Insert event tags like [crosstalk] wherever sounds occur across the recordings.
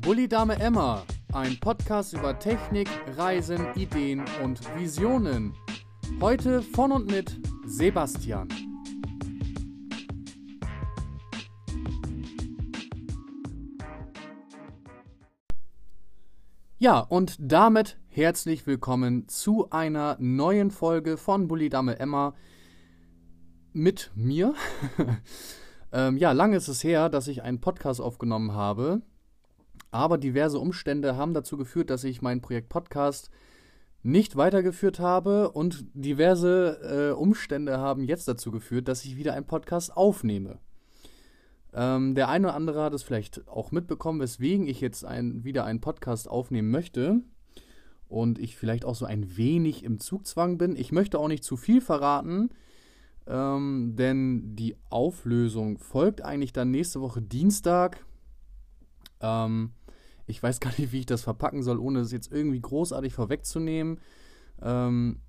Bully Dame Emma, ein Podcast über Technik, Reisen, Ideen und Visionen. Heute von und mit Sebastian. Ja, und damit herzlich willkommen zu einer neuen Folge von Bully Dame Emma mit mir. [laughs] ähm, ja, lange ist es her, dass ich einen Podcast aufgenommen habe. Aber diverse Umstände haben dazu geführt, dass ich mein Projekt Podcast nicht weitergeführt habe und diverse äh, Umstände haben jetzt dazu geführt, dass ich wieder einen Podcast aufnehme. Ähm, der eine oder andere hat es vielleicht auch mitbekommen, weswegen ich jetzt ein, wieder einen Podcast aufnehmen möchte und ich vielleicht auch so ein wenig im Zugzwang bin. Ich möchte auch nicht zu viel verraten, ähm, denn die Auflösung folgt eigentlich dann nächste Woche Dienstag. Ähm, ich weiß gar nicht, wie ich das verpacken soll, ohne es jetzt irgendwie großartig vorwegzunehmen. Ähm,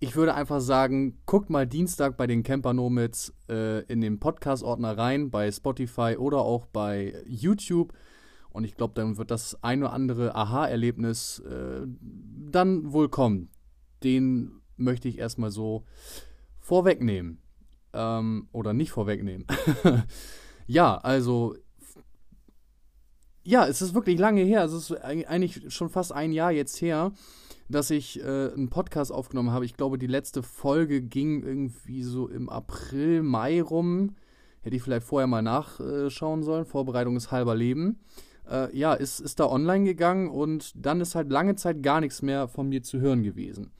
ich würde einfach sagen, guckt mal Dienstag bei den Camper Nomads äh, in den Podcast-Ordner rein, bei Spotify oder auch bei YouTube. Und ich glaube, dann wird das ein oder andere Aha-Erlebnis äh, dann wohl kommen. Den möchte ich erstmal so vorwegnehmen. Ähm, oder nicht vorwegnehmen. [laughs] ja, also ja, es ist wirklich lange her. Es ist eigentlich schon fast ein Jahr jetzt her, dass ich äh, einen Podcast aufgenommen habe. Ich glaube, die letzte Folge ging irgendwie so im April, Mai rum. Hätte ich vielleicht vorher mal nachschauen sollen. Vorbereitung ist halber Leben. Äh, ja, ist, ist da online gegangen und dann ist halt lange Zeit gar nichts mehr von mir zu hören gewesen.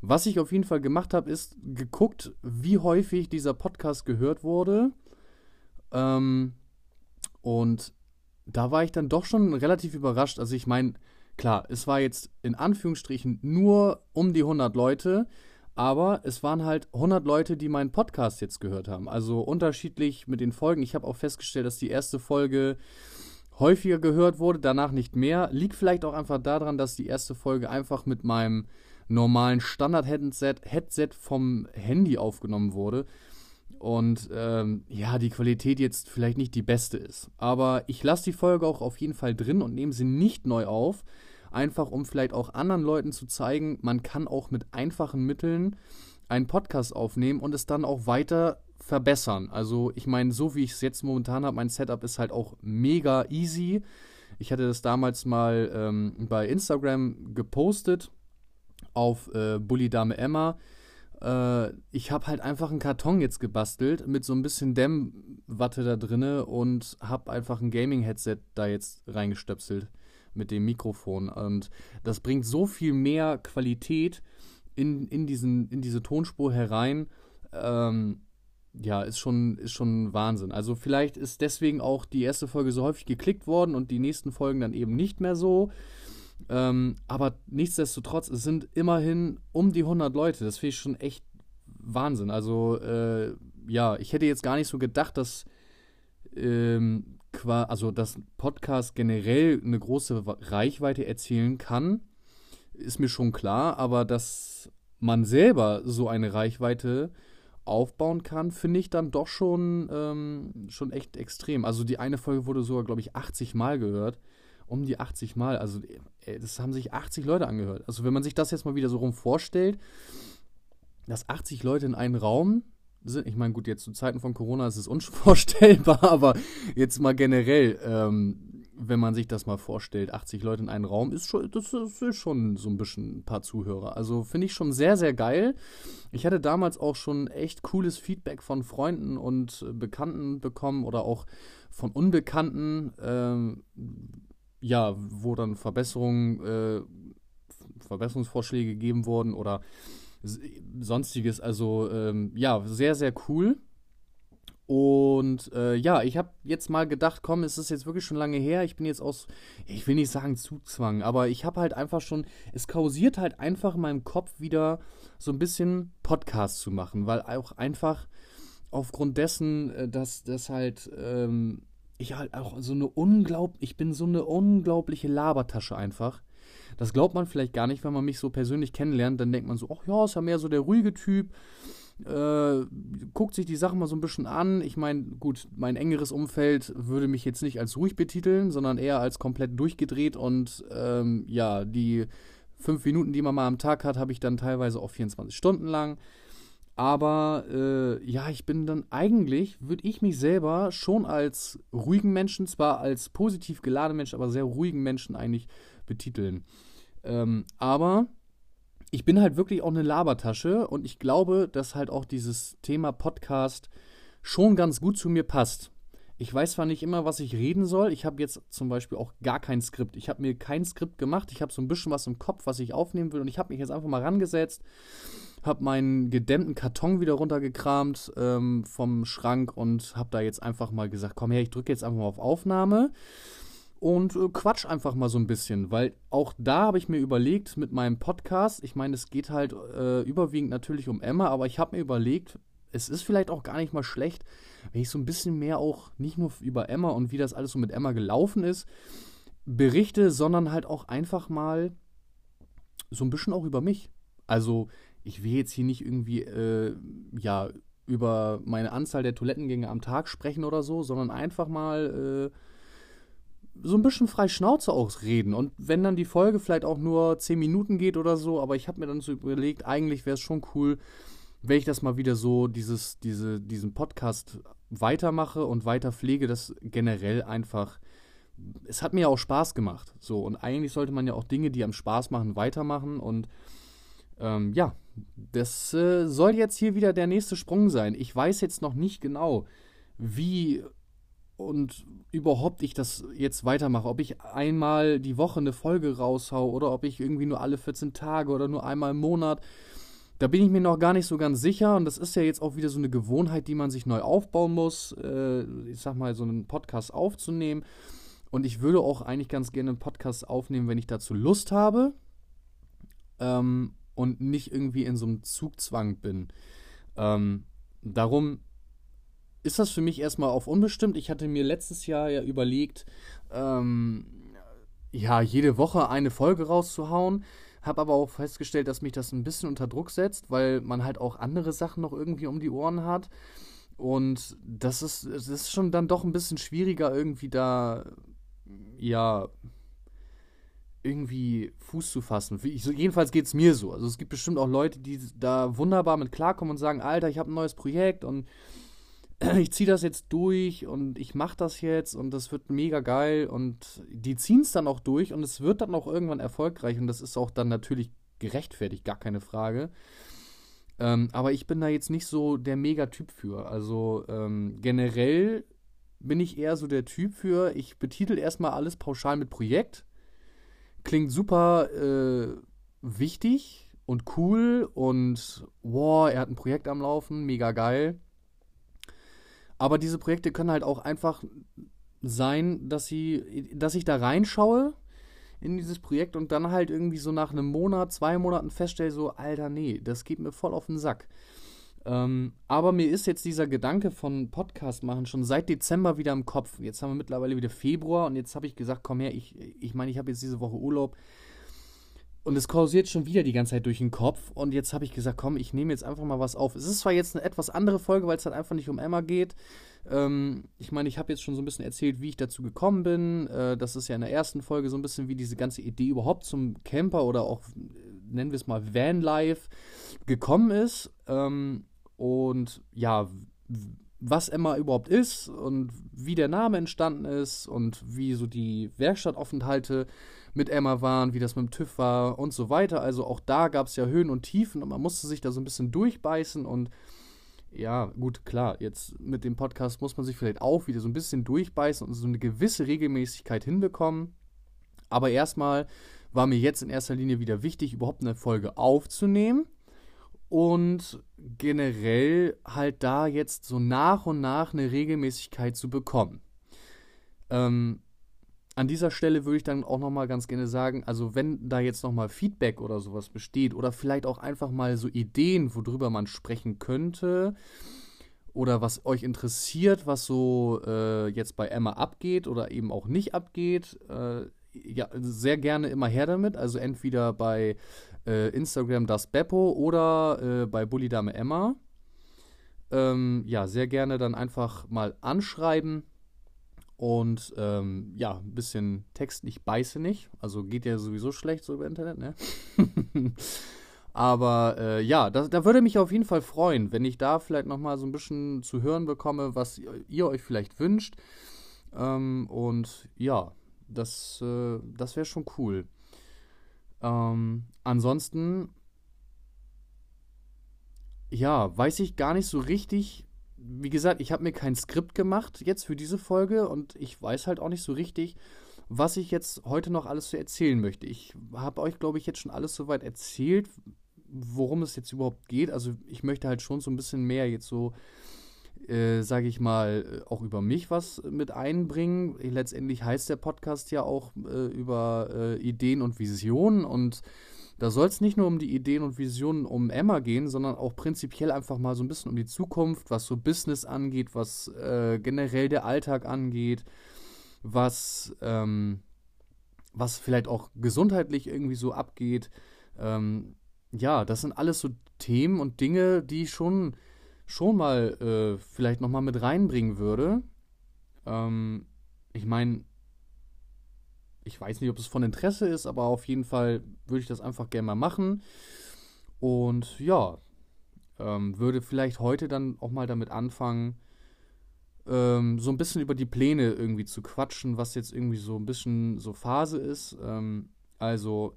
Was ich auf jeden Fall gemacht habe, ist geguckt, wie häufig dieser Podcast gehört wurde. Ähm, und da war ich dann doch schon relativ überrascht. Also ich meine, klar, es war jetzt in Anführungsstrichen nur um die 100 Leute, aber es waren halt 100 Leute, die meinen Podcast jetzt gehört haben. Also unterschiedlich mit den Folgen. Ich habe auch festgestellt, dass die erste Folge häufiger gehört wurde, danach nicht mehr. Liegt vielleicht auch einfach daran, dass die erste Folge einfach mit meinem normalen Standard-Headset Headset vom Handy aufgenommen wurde und ähm, ja, die Qualität jetzt vielleicht nicht die beste ist. Aber ich lasse die Folge auch auf jeden Fall drin und nehme sie nicht neu auf. Einfach um vielleicht auch anderen Leuten zu zeigen, man kann auch mit einfachen Mitteln einen Podcast aufnehmen und es dann auch weiter verbessern. Also ich meine, so wie ich es jetzt momentan habe, mein Setup ist halt auch mega easy. Ich hatte das damals mal ähm, bei Instagram gepostet auf äh, Bully Dame Emma äh, ich habe halt einfach einen Karton jetzt gebastelt mit so ein bisschen Dämmwatte da drinne und habe einfach ein Gaming-Headset da jetzt reingestöpselt mit dem Mikrofon. Und das bringt so viel mehr Qualität in, in, diesen, in diese Tonspur herein. Ähm, ja, ist schon, ist schon Wahnsinn. Also vielleicht ist deswegen auch die erste Folge so häufig geklickt worden und die nächsten Folgen dann eben nicht mehr so. Ähm, aber nichtsdestotrotz, es sind immerhin um die 100 Leute. Das finde ich schon echt Wahnsinn. Also, äh, ja, ich hätte jetzt gar nicht so gedacht, dass, ähm, also, dass Podcast generell eine große Reichweite erzielen kann, ist mir schon klar. Aber dass man selber so eine Reichweite aufbauen kann, finde ich dann doch schon, ähm, schon echt extrem. Also die eine Folge wurde sogar, glaube ich, 80 Mal gehört um die 80 Mal. Also ey, das haben sich 80 Leute angehört. Also wenn man sich das jetzt mal wieder so rum vorstellt, dass 80 Leute in einem Raum sind, ich meine, gut, jetzt zu Zeiten von Corona ist es unvorstellbar, [laughs] aber jetzt mal generell, ähm, wenn man sich das mal vorstellt, 80 Leute in einem Raum, ist schon, das ist schon so ein bisschen ein paar Zuhörer. Also finde ich schon sehr, sehr geil. Ich hatte damals auch schon echt cooles Feedback von Freunden und Bekannten bekommen oder auch von Unbekannten. Ähm, ja, wo dann Verbesserungen, äh, Verbesserungsvorschläge gegeben wurden oder sonstiges. Also ähm, ja, sehr, sehr cool. Und äh, ja, ich habe jetzt mal gedacht, komm, es ist jetzt wirklich schon lange her. Ich bin jetzt aus, ich will nicht sagen Zugzwang, aber ich habe halt einfach schon, es kausiert halt einfach in meinem Kopf wieder so ein bisschen Podcast zu machen, weil auch einfach aufgrund dessen, äh, dass das halt ähm, ich halt auch so eine unglaubliche, ich bin so eine unglaubliche Labertasche einfach. Das glaubt man vielleicht gar nicht, wenn man mich so persönlich kennenlernt. Dann denkt man so, ach ja, ist ja mehr so der ruhige Typ. äh, guckt sich die Sachen mal so ein bisschen an. Ich meine, gut, mein engeres Umfeld würde mich jetzt nicht als ruhig betiteln, sondern eher als komplett durchgedreht und ähm, ja, die fünf Minuten, die man mal am Tag hat, habe ich dann teilweise auch 24 Stunden lang. Aber äh, ja, ich bin dann eigentlich, würde ich mich selber schon als ruhigen Menschen, zwar als positiv geladenen Menschen, aber sehr ruhigen Menschen eigentlich betiteln. Ähm, aber ich bin halt wirklich auch eine Labertasche und ich glaube, dass halt auch dieses Thema Podcast schon ganz gut zu mir passt. Ich weiß zwar nicht immer, was ich reden soll. Ich habe jetzt zum Beispiel auch gar kein Skript. Ich habe mir kein Skript gemacht. Ich habe so ein bisschen was im Kopf, was ich aufnehmen will. Und ich habe mich jetzt einfach mal rangesetzt, habe meinen gedämmten Karton wieder runtergekramt ähm, vom Schrank und habe da jetzt einfach mal gesagt, komm her, ich drücke jetzt einfach mal auf Aufnahme und äh, quatsch einfach mal so ein bisschen, weil auch da habe ich mir überlegt mit meinem Podcast, ich meine, es geht halt äh, überwiegend natürlich um Emma, aber ich habe mir überlegt, es ist vielleicht auch gar nicht mal schlecht, wenn ich so ein bisschen mehr auch nicht nur über Emma und wie das alles so mit Emma gelaufen ist, berichte, sondern halt auch einfach mal so ein bisschen auch über mich. Also ich will jetzt hier nicht irgendwie, äh, ja, über meine Anzahl der Toilettengänge am Tag sprechen oder so, sondern einfach mal äh, so ein bisschen frei Schnauze ausreden. Und wenn dann die Folge vielleicht auch nur 10 Minuten geht oder so, aber ich habe mir dann so überlegt, eigentlich wäre es schon cool, wenn ich das mal wieder so, dieses, diese, diesen Podcast weitermache und weiter pflege, das generell einfach. Es hat mir ja auch Spaß gemacht. So, und eigentlich sollte man ja auch Dinge, die am Spaß machen, weitermachen. Und ähm, ja, das äh, soll jetzt hier wieder der nächste Sprung sein. Ich weiß jetzt noch nicht genau, wie und überhaupt ich das jetzt weitermache. Ob ich einmal die Woche eine Folge raushau oder ob ich irgendwie nur alle 14 Tage oder nur einmal im Monat. Da bin ich mir noch gar nicht so ganz sicher und das ist ja jetzt auch wieder so eine Gewohnheit, die man sich neu aufbauen muss. Äh, ich sag mal, so einen Podcast aufzunehmen. Und ich würde auch eigentlich ganz gerne einen Podcast aufnehmen, wenn ich dazu Lust habe ähm, und nicht irgendwie in so einem Zugzwang bin. Ähm, darum ist das für mich erstmal auf unbestimmt. Ich hatte mir letztes Jahr ja überlegt, ähm, ja, jede Woche eine Folge rauszuhauen. Habe aber auch festgestellt, dass mich das ein bisschen unter Druck setzt, weil man halt auch andere Sachen noch irgendwie um die Ohren hat. Und das ist, das ist schon dann doch ein bisschen schwieriger, irgendwie da, ja, irgendwie Fuß zu fassen. Ich, jedenfalls geht es mir so. Also es gibt bestimmt auch Leute, die da wunderbar mit klarkommen und sagen, Alter, ich habe ein neues Projekt und [clears throat] ich ziehe das jetzt durch und ich mache das jetzt und das wird mega geil und die ziehen es dann auch durch und es wird dann auch irgendwann erfolgreich und das ist auch dann natürlich gerechtfertigt, gar keine Frage. Ähm, aber ich bin da jetzt nicht so der Mega-Typ für. Also ähm, generell bin ich eher so der Typ für, ich betitel erstmal alles pauschal mit Projekt. Klingt super äh, wichtig und cool und wow, er hat ein Projekt am Laufen, mega geil. Aber diese Projekte können halt auch einfach sein, dass sie, dass ich da reinschaue in dieses Projekt und dann halt irgendwie so nach einem Monat, zwei Monaten feststelle, so, Alter, nee, das geht mir voll auf den Sack. Ähm, aber mir ist jetzt dieser Gedanke von Podcast machen schon seit Dezember wieder im Kopf. Jetzt haben wir mittlerweile wieder Februar und jetzt habe ich gesagt, komm her, ich meine, ich, mein, ich habe jetzt diese Woche Urlaub und es kursiert schon wieder die ganze Zeit durch den Kopf. Und jetzt habe ich gesagt, komm, ich nehme jetzt einfach mal was auf. Es ist zwar jetzt eine etwas andere Folge, weil es halt einfach nicht um Emma geht. Ähm, ich meine, ich habe jetzt schon so ein bisschen erzählt, wie ich dazu gekommen bin. Äh, das ist ja in der ersten Folge so ein bisschen, wie diese ganze Idee überhaupt zum Camper oder auch, nennen wir es mal, Vanlife gekommen ist. Ähm, und ja, was Emma überhaupt ist und wie der Name entstanden ist und wie so die Werkstattaufenthalte mit Emma waren, wie das mit dem TÜV war und so weiter. Also auch da gab es ja Höhen und Tiefen und man musste sich da so ein bisschen durchbeißen und ja, gut, klar, jetzt mit dem Podcast muss man sich vielleicht auch wieder so ein bisschen durchbeißen und so eine gewisse Regelmäßigkeit hinbekommen. Aber erstmal war mir jetzt in erster Linie wieder wichtig, überhaupt eine Folge aufzunehmen und generell halt da jetzt so nach und nach eine Regelmäßigkeit zu bekommen. Ähm, an dieser Stelle würde ich dann auch nochmal ganz gerne sagen, also wenn da jetzt nochmal Feedback oder sowas besteht oder vielleicht auch einfach mal so Ideen, worüber man sprechen könnte oder was euch interessiert, was so äh, jetzt bei Emma abgeht oder eben auch nicht abgeht, äh, ja, sehr gerne immer her damit. Also entweder bei äh, Instagram das Beppo oder äh, bei Bully Dame Emma. ähm, ja, sehr gerne dann einfach mal anschreiben. Und ähm, ja, ein bisschen Text, ich beiße nicht. Also geht ja sowieso schlecht so über Internet, ne? [laughs] Aber äh, ja, das, da würde mich auf jeden Fall freuen, wenn ich da vielleicht nochmal so ein bisschen zu hören bekomme, was ihr, euch vielleicht wünscht. Ähm, und ja, das, äh, das wäre schon cool. Ähm, ansonsten, ja, weiß ich gar nicht so richtig. Wie gesagt, ich habe mir kein Skript gemacht jetzt für diese Folge und ich weiß halt auch nicht so richtig, was ich jetzt heute noch alles zu erzählen möchte. Ich habe euch, glaube ich, jetzt schon alles soweit erzählt, worum es jetzt überhaupt geht. Also ich möchte halt schon so ein bisschen mehr jetzt so, äh, sage ich mal, auch über mich was mit einbringen. Letztendlich heißt der Podcast ja auch äh, über äh, Ideen und Visionen und da soll es nicht nur um die Ideen und Visionen um Emma gehen, sondern auch prinzipiell einfach mal so ein bisschen um die Zukunft, was so Business angeht, was äh, generell der Alltag angeht, was, ähm, was vielleicht auch gesundheitlich irgendwie so abgeht. Ähm, ja, das sind alles so Themen und Dinge, die ich schon, schon mal äh, vielleicht nochmal mit reinbringen würde. Ähm, ich meine, ich weiß nicht, ob es von Interesse ist, aber auf jeden Fall würde ich das einfach gerne mal machen. Und ja, ähm, würde vielleicht heute dann auch mal damit anfangen, ähm, so ein bisschen über die Pläne irgendwie zu quatschen, was jetzt irgendwie so ein bisschen so Phase ist. Ähm, also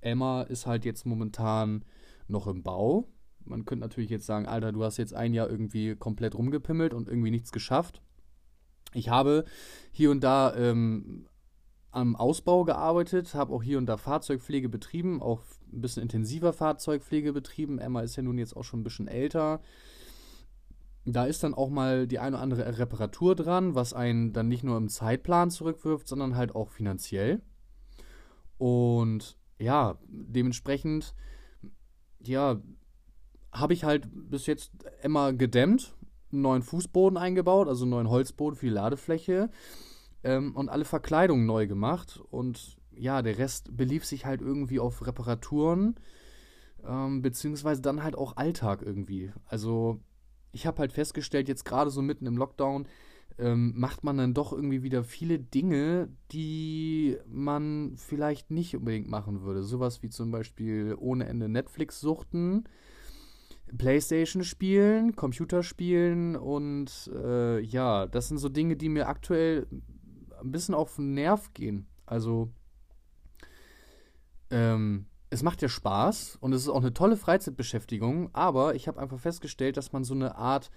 Emma ist halt jetzt momentan noch im Bau. Man könnte natürlich jetzt sagen, Alter, du hast jetzt ein Jahr irgendwie komplett rumgepimmelt und irgendwie nichts geschafft. Ich habe hier und da ähm, am Ausbau gearbeitet, habe auch hier und da Fahrzeugpflege betrieben, auch ein bisschen intensiver Fahrzeugpflege betrieben. Emma ist ja nun jetzt auch schon ein bisschen älter. Da ist dann auch mal die eine oder andere Reparatur dran, was einen dann nicht nur im Zeitplan zurückwirft, sondern halt auch finanziell. Und ja, dementsprechend, ja, habe ich halt bis jetzt immer gedämmt, einen neuen Fußboden eingebaut, also einen neuen Holzboden für die Ladefläche ähm, und alle Verkleidungen neu gemacht. Und ja, der Rest belief sich halt irgendwie auf Reparaturen, ähm, beziehungsweise dann halt auch Alltag irgendwie. Also ich habe halt festgestellt, jetzt gerade so mitten im Lockdown, ähm, macht man dann doch irgendwie wieder viele Dinge, die man vielleicht nicht unbedingt machen würde. Sowas wie zum Beispiel ohne Ende Netflix suchten, Playstation spielen, Computer spielen und äh, ja, das sind so Dinge, die mir aktuell ein bisschen auf den Nerv gehen. Also, ähm, es macht ja Spaß und es ist auch eine tolle Freizeitbeschäftigung, aber ich habe einfach festgestellt, dass man so eine Art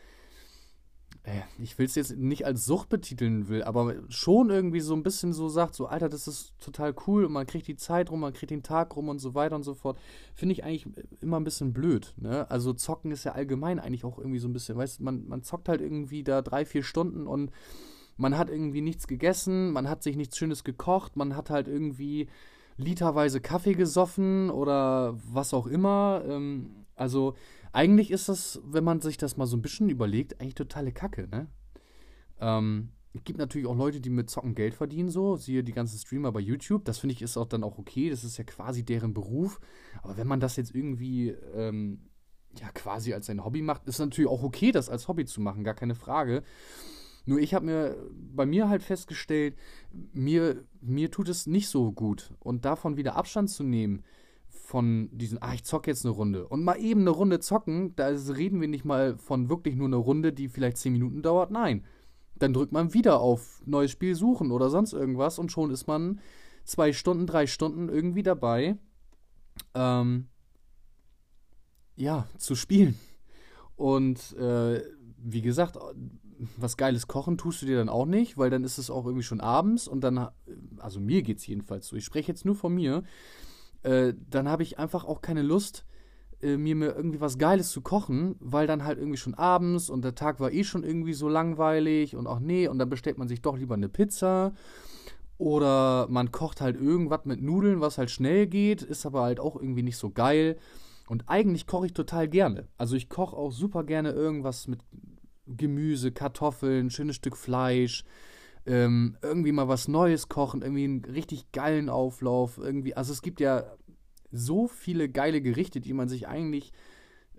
äh, ich will es jetzt nicht als Sucht betiteln will, aber schon irgendwie so ein bisschen so sagt, so Alter, das ist total cool und man kriegt die Zeit rum, man kriegt den Tag rum und so weiter und so fort, finde ich eigentlich immer ein bisschen blöd. Ne? Also zocken ist ja allgemein eigentlich auch irgendwie so ein bisschen, weißt man, man zockt halt irgendwie da drei, vier Stunden und man hat irgendwie nichts gegessen, man hat sich nichts Schönes gekocht, man hat halt irgendwie literweise Kaffee gesoffen oder was auch immer. Ähm, also eigentlich ist das, wenn man sich das mal so ein bisschen überlegt, eigentlich totale Kacke, ne? Ähm, es gibt natürlich auch Leute, die mit Zocken Geld verdienen, so, siehe die ganzen Streamer bei YouTube. Das finde ich ist auch dann auch okay, das ist ja quasi deren Beruf. Aber wenn man das jetzt irgendwie, ähm, ja, quasi als sein Hobby macht, ist natürlich auch okay, das als Hobby zu machen, gar keine Frage. Nur ich habe mir bei mir halt festgestellt, mir, mir tut es nicht so gut. Und davon wieder Abstand zu nehmen, von diesen, ah, ich zocke jetzt eine Runde. Und mal eben eine Runde zocken, da reden wir nicht mal von wirklich nur einer Runde, die vielleicht 10 Minuten dauert. Nein. Dann drückt man wieder auf neues Spiel suchen oder sonst irgendwas und schon ist man zwei Stunden, drei Stunden irgendwie dabei, ähm, ja, zu spielen. Und äh, wie gesagt, was Geiles kochen tust du dir dann auch nicht, weil dann ist es auch irgendwie schon abends und dann, also mir geht es jedenfalls so, ich spreche jetzt nur von mir, äh, dann habe ich einfach auch keine Lust, äh, mir, mir irgendwie was Geiles zu kochen, weil dann halt irgendwie schon abends und der Tag war eh schon irgendwie so langweilig und auch nee, und dann bestellt man sich doch lieber eine Pizza. Oder man kocht halt irgendwas mit Nudeln, was halt schnell geht, ist aber halt auch irgendwie nicht so geil. Und eigentlich koche ich total gerne. Also ich koche auch super gerne irgendwas mit Gemüse, Kartoffeln, schönes Stück Fleisch, ähm, irgendwie mal was Neues kochen, irgendwie einen richtig geilen Auflauf, irgendwie, also es gibt ja so viele geile Gerichte, die man sich eigentlich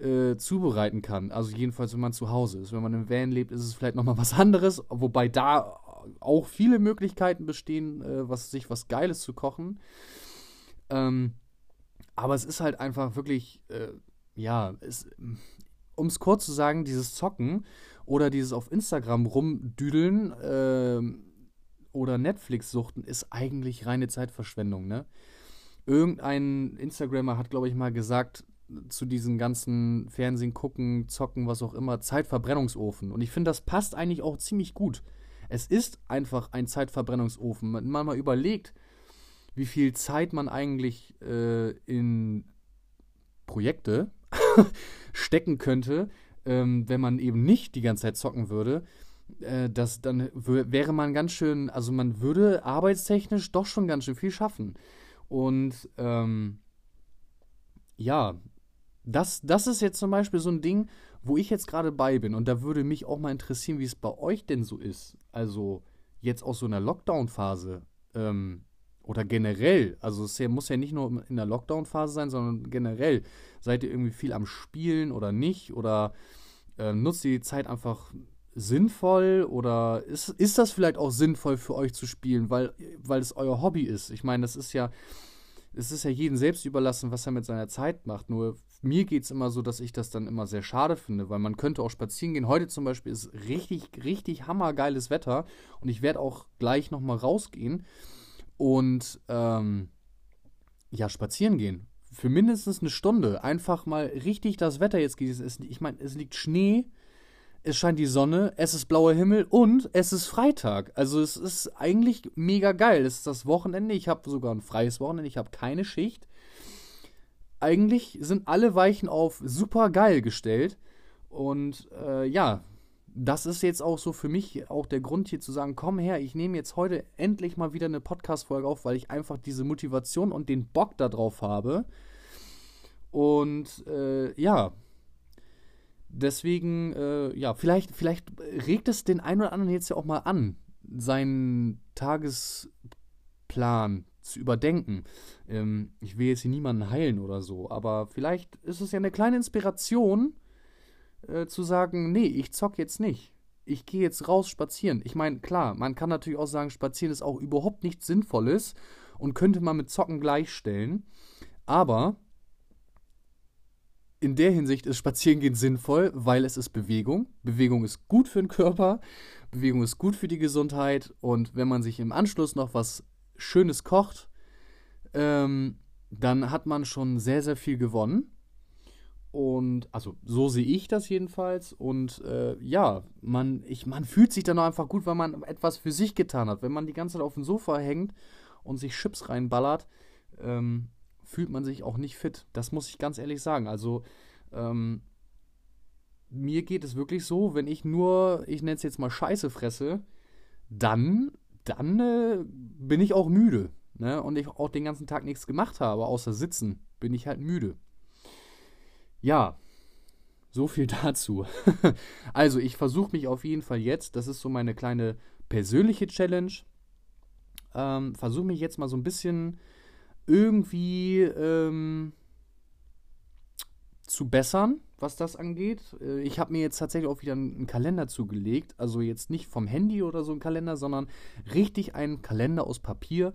äh, zubereiten kann. Also jedenfalls, wenn man zu Hause ist. Wenn man im Van lebt, ist es vielleicht nochmal was anderes, wobei da auch viele Möglichkeiten bestehen, äh, was, sich was Geiles zu kochen. Ähm, aber es ist halt einfach wirklich, äh, ja, um es kurz zu sagen, dieses Zocken oder dieses auf Instagram rumdüdeln äh, oder Netflix-Suchten ist eigentlich reine Zeitverschwendung, ne? Irgendein Instagrammer hat, glaube ich, mal gesagt, zu diesen ganzen Fernsehen gucken, zocken, was auch immer, Zeitverbrennungsofen. Und ich finde, das passt eigentlich auch ziemlich gut. Es ist einfach ein Zeitverbrennungsofen. Wenn man mal überlegt, wie viel Zeit man eigentlich äh, in Projekte [laughs] stecken könnte, ähm, wenn man eben nicht die ganze Zeit zocken würde, äh, das, dann wäre man ganz schön, also man würde arbeitstechnisch doch schon ganz schön viel schaffen. Und ähm, ja, das, das ist jetzt zum Beispiel so ein Ding, wo ich jetzt gerade bei bin. Und da würde mich auch mal interessieren, wie es bei euch denn so ist. Also jetzt aus so einer Lockdown-Phase ähm, oder generell. Also es muss ja nicht nur in der Lockdown-Phase sein, sondern generell. Seid ihr irgendwie viel am Spielen oder nicht? Oder äh, nutzt ihr die Zeit einfach sinnvoll? Oder ist, ist das vielleicht auch sinnvoll für euch zu spielen, weil, weil es euer Hobby ist? Ich meine, das ist ja es ist ja jedem selbst überlassen, was er mit seiner Zeit macht. Nur mir geht es immer so, dass ich das dann immer sehr schade finde, weil man könnte auch spazieren gehen. Heute zum Beispiel ist richtig, richtig hammergeiles Wetter und ich werde auch gleich nochmal rausgehen und ähm, ja, spazieren gehen. Für mindestens eine Stunde. Einfach mal richtig das Wetter jetzt genießen. Ich meine, es liegt Schnee es scheint die Sonne, es ist blauer Himmel und es ist Freitag. Also es ist eigentlich mega geil. Es ist das Wochenende. Ich habe sogar ein freies Wochenende. Ich habe keine Schicht. Eigentlich sind alle Weichen auf super geil gestellt. Und äh, ja, das ist jetzt auch so für mich auch der Grund hier zu sagen, komm her, ich nehme jetzt heute endlich mal wieder eine Podcast-Folge auf, weil ich einfach diese Motivation und den Bock darauf habe. Und äh, ja, Deswegen, äh, ja, vielleicht, vielleicht regt es den einen oder anderen jetzt ja auch mal an, seinen Tagesplan zu überdenken. Ähm, ich will jetzt hier niemanden heilen oder so, aber vielleicht ist es ja eine kleine Inspiration, äh, zu sagen, nee, ich zock jetzt nicht. Ich gehe jetzt raus spazieren. Ich meine, klar, man kann natürlich auch sagen, spazieren ist auch überhaupt nichts Sinnvolles und könnte man mit Zocken gleichstellen. Aber in der Hinsicht ist Spazierengehen sinnvoll, weil es ist Bewegung. Bewegung ist gut für den Körper, Bewegung ist gut für die Gesundheit und wenn man sich im Anschluss noch was Schönes kocht, ähm, dann hat man schon sehr, sehr viel gewonnen. Und also so sehe ich das jedenfalls. Und äh, ja, man, ich, man fühlt sich dann auch einfach gut, weil man etwas für sich getan hat. Wenn man die ganze Zeit auf dem Sofa hängt und sich Chips reinballert, ähm, fühlt man sich auch nicht fit. Das muss ich ganz ehrlich sagen. Also ähm, mir geht es wirklich so, wenn ich nur, ich nenne es jetzt mal Scheiße fresse, dann, dann äh, bin ich auch müde. Ne? Und ich auch den ganzen Tag nichts gemacht habe, außer sitzen, bin ich halt müde. Ja, so viel [laughs] dazu. [laughs] also, ich versuche mich auf jeden Fall jetzt, das ist so meine kleine persönliche Challenge, ähm, versuche mich jetzt mal so ein bisschen irgendwie ähm, zu bessern, was das angeht. Äh, ich habe mir jetzt tatsächlich auch wieder einen Kalender zugelegt. Also jetzt nicht vom Handy oder so ein Kalender, sondern richtig einen Kalender aus Papier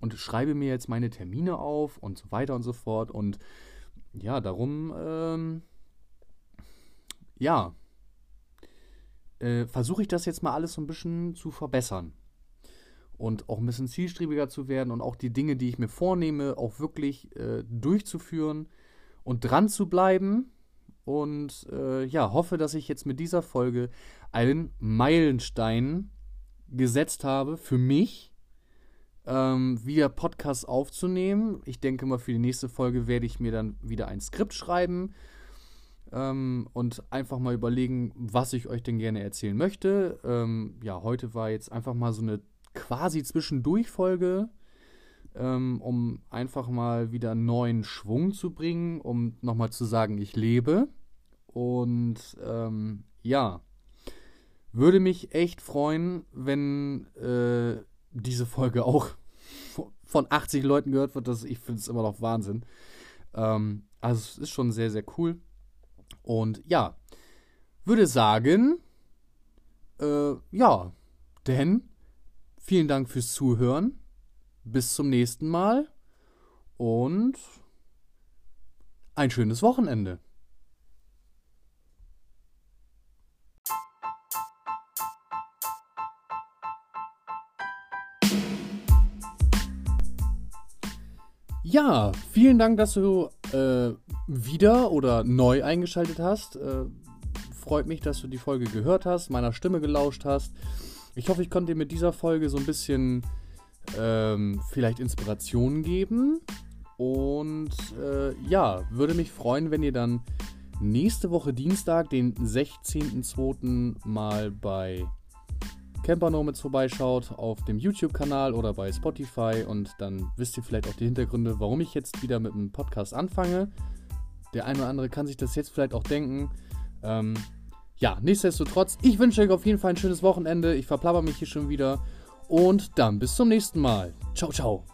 und schreibe mir jetzt meine Termine auf und so weiter und so fort. Und ja, darum, ähm, ja, äh, versuche ich das jetzt mal alles so ein bisschen zu verbessern und auch ein bisschen zielstrebiger zu werden und auch die Dinge, die ich mir vornehme, auch wirklich äh, durchzuführen und dran zu bleiben. Und äh, ja, hoffe, dass ich jetzt mit dieser Folge einen Meilenstein gesetzt habe für mich, ähm, wieder Podcasts aufzunehmen. Ich denke mal, für die nächste Folge werde ich mir dann wieder ein Skript schreiben ähm, und einfach mal überlegen, was ich euch denn gerne erzählen möchte. Ähm, ja, heute war jetzt einfach mal so eine quasi Zwischendurchfolge, ähm, um einfach mal wieder neuen Schwung zu bringen, um nochmal zu sagen, ich lebe. Und ähm, ja, würde mich echt freuen, wenn äh, diese Folge auch [laughs] von 80 Leuten gehört wird. Das, ich finde es immer noch Wahnsinn. Ähm, also es ist schon sehr, sehr cool. Und ja, würde sagen, äh, ja, denn vielen Dank fürs Zuhören. Bis zum nächsten Mal und ein schönes Wochenende. Ja, vielen Dank, dass du äh, wieder oder neu eingeschaltet hast. Äh, freut mich, dass du die Folge gehört hast, meiner Stimme gelauscht hast. Ich hoffe, ich konnte dir mit dieser Folge so ein bisschen ähm, vielleicht Inspirationen geben. Und äh, ja, würde mich freuen, wenn ihr dann nächste Woche Dienstag, den 16.02. mal bei Camper Nomads vorbeischaut auf dem YouTube-Kanal oder bei Spotify und dann wisst ihr vielleicht auch die Hintergründe, warum ich jetzt wieder mit einem Podcast anfange. Der eine oder andere kann sich das jetzt vielleicht auch denken. Ähm, ja, nichtsdestotrotz, ich wünsche euch auf jeden Fall ein schönes Wochenende. Ich verplapper mich hier schon wieder. Und dann bis zum nächsten Mal. Ciao, ciao.